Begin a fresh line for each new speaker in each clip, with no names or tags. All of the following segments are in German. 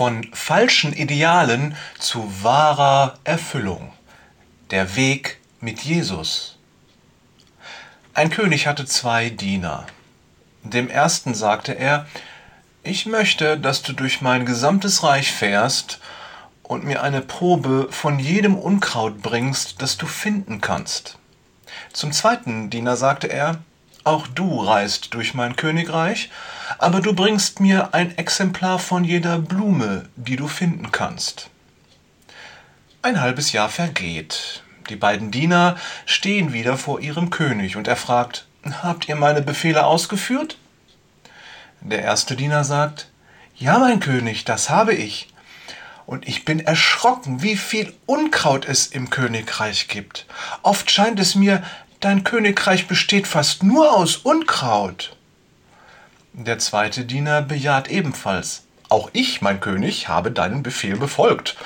Von falschen Idealen zu wahrer Erfüllung. Der Weg mit Jesus. Ein König hatte zwei Diener. Dem ersten sagte er, ich möchte, dass du durch mein gesamtes Reich fährst und mir eine Probe von jedem Unkraut bringst, das du finden kannst. Zum zweiten Diener sagte er, auch du reist durch mein Königreich, aber du bringst mir ein Exemplar von jeder Blume, die du finden kannst. Ein halbes Jahr vergeht. Die beiden Diener stehen wieder vor ihrem König und er fragt, Habt ihr meine Befehle ausgeführt? Der erste Diener sagt, Ja, mein König, das habe ich. Und ich bin erschrocken, wie viel Unkraut es im Königreich gibt. Oft scheint es mir, dein Königreich besteht fast nur aus Unkraut. Der zweite Diener bejaht ebenfalls. Auch ich, mein König, habe deinen Befehl befolgt.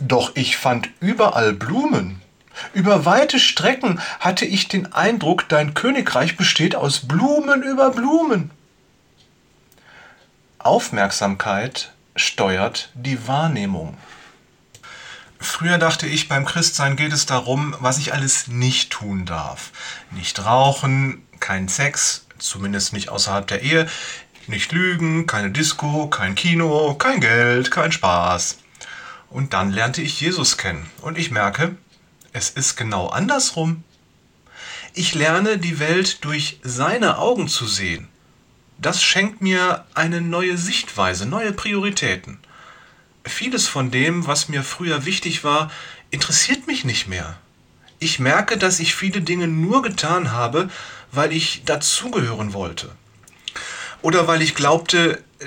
Doch ich fand überall Blumen. Über weite Strecken hatte ich den Eindruck, dein Königreich besteht aus Blumen über Blumen. Aufmerksamkeit steuert die Wahrnehmung. Früher dachte ich, beim Christsein geht es darum, was ich alles nicht tun darf. Nicht rauchen, kein Sex, zumindest nicht außerhalb der Ehe, nicht lügen, keine Disco, kein Kino, kein Geld, kein Spaß. Und dann lernte ich Jesus kennen und ich merke, es ist genau andersrum. Ich lerne die Welt durch seine Augen zu sehen. Das schenkt mir eine neue Sichtweise, neue Prioritäten vieles von dem, was mir früher wichtig war, interessiert mich nicht mehr. Ich merke, dass ich viele Dinge nur getan habe, weil ich dazugehören wollte. Oder weil ich glaubte, äh,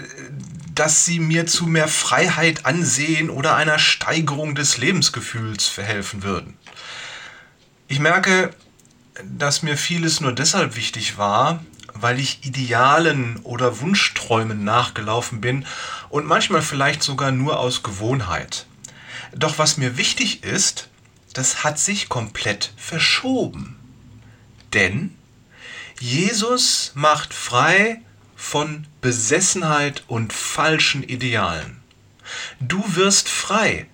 dass sie mir zu mehr Freiheit ansehen oder einer Steigerung des Lebensgefühls verhelfen würden. Ich merke, dass mir vieles nur deshalb wichtig war, weil ich Idealen oder Wunschträumen nachgelaufen bin und manchmal vielleicht sogar nur aus Gewohnheit. Doch was mir wichtig ist, das hat sich komplett verschoben. Denn Jesus macht frei von Besessenheit und falschen Idealen. Du wirst frei,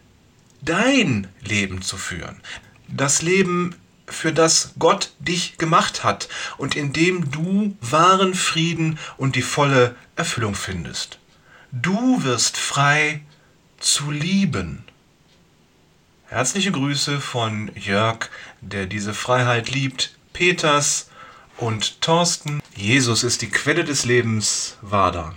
dein Leben zu führen. Das Leben für das Gott dich gemacht hat und in dem du wahren Frieden und die volle Erfüllung findest. Du wirst frei zu lieben. Herzliche Grüße von Jörg, der diese Freiheit liebt, Peters und Thorsten. Jesus ist die Quelle des Lebens, Wader.